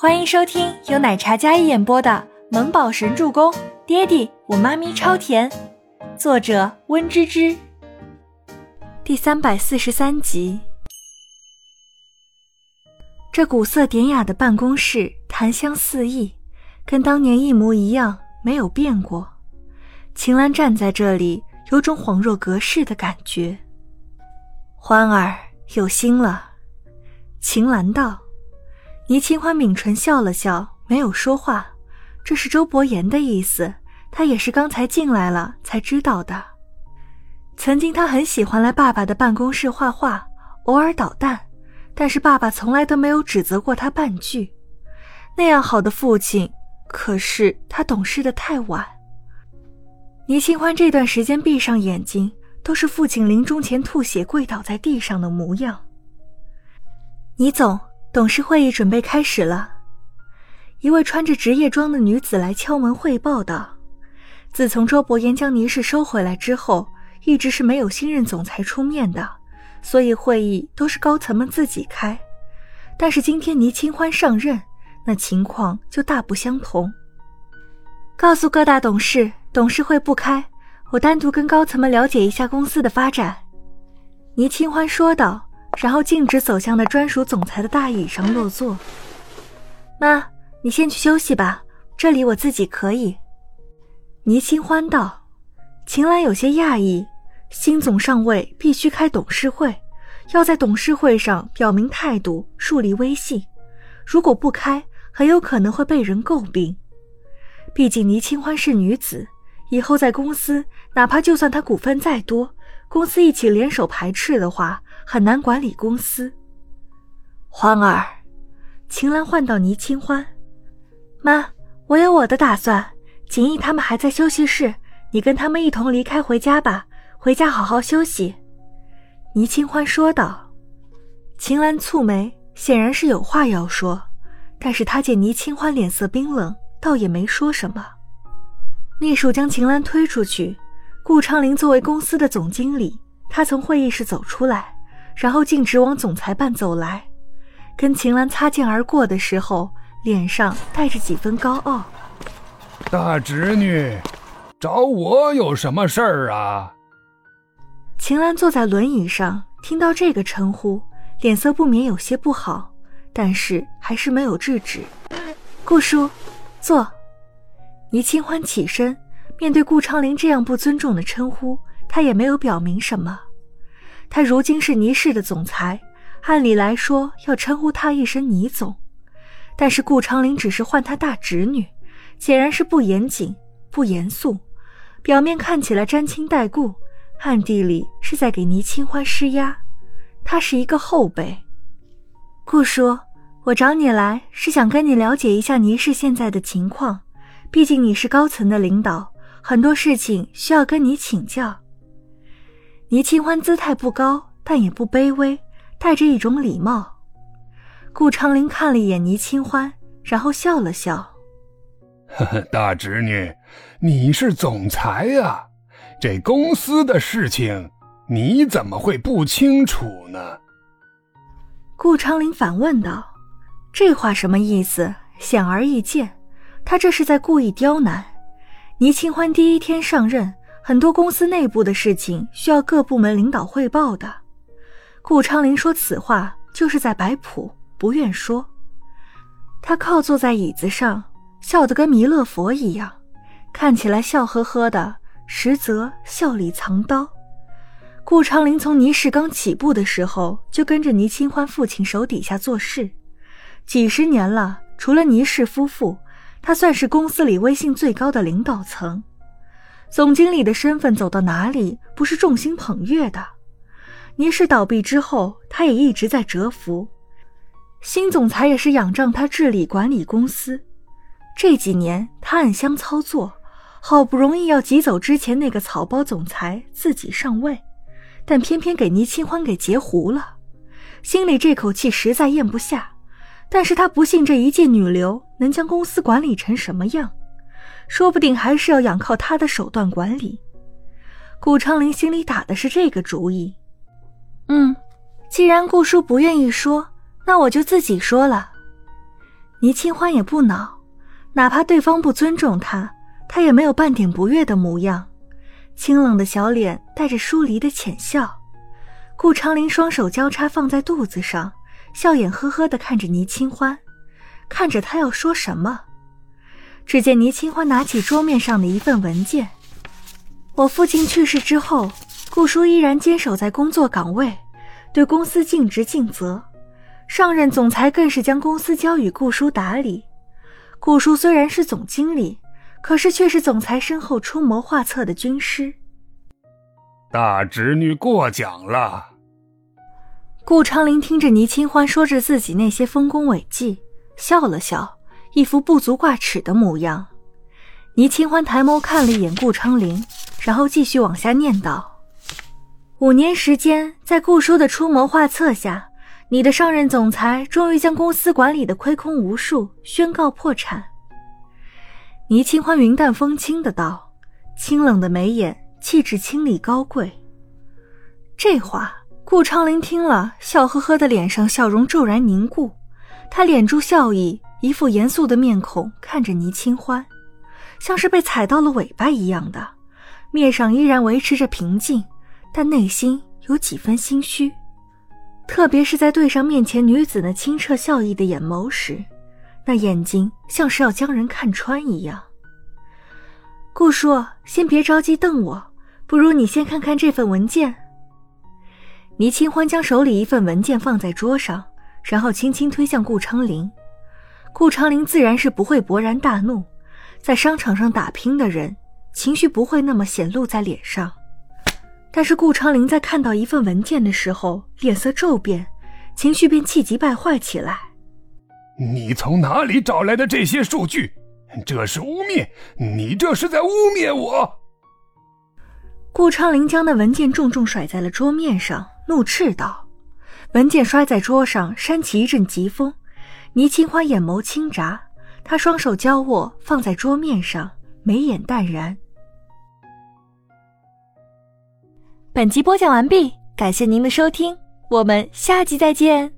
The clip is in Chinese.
欢迎收听由奶茶嘉一演播的《萌宝神助攻》，爹地我妈咪超甜，作者温芝芝。第三百四十三集。这古色典雅的办公室，檀香四溢，跟当年一模一样，没有变过。秦岚站在这里，有种恍若隔世的感觉。欢儿有心了，秦岚道。倪清欢抿唇笑了笑，没有说话。这是周伯言的意思，他也是刚才进来了才知道的。曾经他很喜欢来爸爸的办公室画画，偶尔捣蛋，但是爸爸从来都没有指责过他半句。那样好的父亲，可是他懂事的太晚。倪清欢这段时间闭上眼睛，都是父亲临终前吐血跪倒在地上的模样。倪总。董事会议准备开始了，一位穿着职业装的女子来敲门汇报道：“自从周伯言将倪氏收回来之后，一直是没有新任总裁出面的，所以会议都是高层们自己开。但是今天倪清欢上任，那情况就大不相同。告诉各大董事，董事会不开，我单独跟高层们了解一下公司的发展。”倪清欢说道。然后径直走向那专属总裁的大椅上落座。妈，你先去休息吧，这里我自己可以。倪清欢道。秦岚有些讶异，新总上位必须开董事会，要在董事会上表明态度，树立威信。如果不开，很有可能会被人诟病。毕竟倪清欢是女子，以后在公司，哪怕就算她股份再多，公司一起联手排斥的话。很难管理公司。欢儿，秦岚唤到倪清欢，妈，我有我的打算。锦逸他们还在休息室，你跟他们一同离开回家吧，回家好好休息。倪清欢说道。秦岚蹙眉，显然是有话要说，但是他见倪清欢脸色冰冷，倒也没说什么。秘书将秦岚推出去，顾昌林作为公司的总经理，他从会议室走出来。然后径直往总裁办走来，跟秦岚擦肩而过的时候，脸上带着几分高傲。大侄女，找我有什么事儿啊？秦岚坐在轮椅上，听到这个称呼，脸色不免有些不好，但是还是没有制止。顾叔，坐。倪清欢起身，面对顾昌林这样不尊重的称呼，他也没有表明什么。他如今是倪氏的总裁，按理来说要称呼他一声倪总，但是顾长林只是唤他大侄女，显然是不严谨、不严肃，表面看起来沾亲带故，暗地里是在给倪清欢施压。他是一个后辈。顾叔，我找你来是想跟你了解一下倪氏现在的情况，毕竟你是高层的领导，很多事情需要跟你请教。倪清欢姿态不高，但也不卑微，带着一种礼貌。顾长林看了一眼倪清欢，然后笑了笑：“呵呵，大侄女，你是总裁呀，这公司的事情你怎么会不清楚呢？”顾长林反问道：“这话什么意思？显而易见，他这是在故意刁难。倪清欢第一天上任。”很多公司内部的事情需要各部门领导汇报的。顾昌林说此话就是在摆谱，不愿说。他靠坐在椅子上，笑得跟弥勒佛一样，看起来笑呵呵的，实则笑里藏刀。顾昌林从倪氏刚起步的时候就跟着倪清欢父亲手底下做事，几十年了，除了倪氏夫妇，他算是公司里威信最高的领导层。总经理的身份走到哪里不是众星捧月的？倪氏倒闭之后，他也一直在蛰伏。新总裁也是仰仗他治理管理公司。这几年他暗箱操作，好不容易要挤走之前那个草包总裁，自己上位，但偏偏给倪清欢给截胡了。心里这口气实在咽不下，但是他不信这一介女流能将公司管理成什么样。说不定还是要仰靠他的手段管理。顾长林心里打的是这个主意。嗯，既然顾叔不愿意说，那我就自己说了。倪清欢也不恼，哪怕对方不尊重他，他也没有半点不悦的模样。清冷的小脸带着疏离的浅笑。顾长林双手交叉放在肚子上，笑眼呵呵的看着倪清欢，看着他要说什么。只见倪清欢拿起桌面上的一份文件。我父亲去世之后，顾叔依然坚守在工作岗位，对公司尽职尽责。上任总裁更是将公司交予顾叔打理。顾叔虽然是总经理，可是却是总裁身后出谋划策的军师。大侄女过奖了。顾长林听着倪清欢说着自己那些丰功伟绩，笑了笑，一副不足挂齿的模样。倪清欢抬眸看了一眼顾昌林，然后继续往下念道：“五年时间，在顾叔的出谋划策下。”你的上任总裁终于将公司管理的亏空无数，宣告破产。倪清欢云淡风轻的道，清冷的眉眼，气质清丽高贵。这话，顾昌林听了，笑呵呵的脸上笑容骤然凝固，他敛住笑意，一副严肃的面孔看着倪清欢，像是被踩到了尾巴一样的，面上依然维持着平静，但内心有几分心虚。特别是在对上面前女子那清澈笑意的眼眸时，那眼睛像是要将人看穿一样。顾叔，先别着急瞪我，不如你先看看这份文件。倪清欢将手里一份文件放在桌上，然后轻轻推向顾昌林。顾长林自然是不会勃然大怒，在商场上打拼的人，情绪不会那么显露在脸上。但是顾长林在看到一份文件的时候，脸色骤变，情绪便气急败坏起来。你从哪里找来的这些数据？这是污蔑！你这是在污蔑我！顾长林将那文件重重甩在了桌面上，怒斥道：“文件摔在桌上，扇起一阵疾风。”倪清欢眼眸轻眨，他双手交握放在桌面上，眉眼淡然。本集播讲完毕，感谢您的收听，我们下集再见。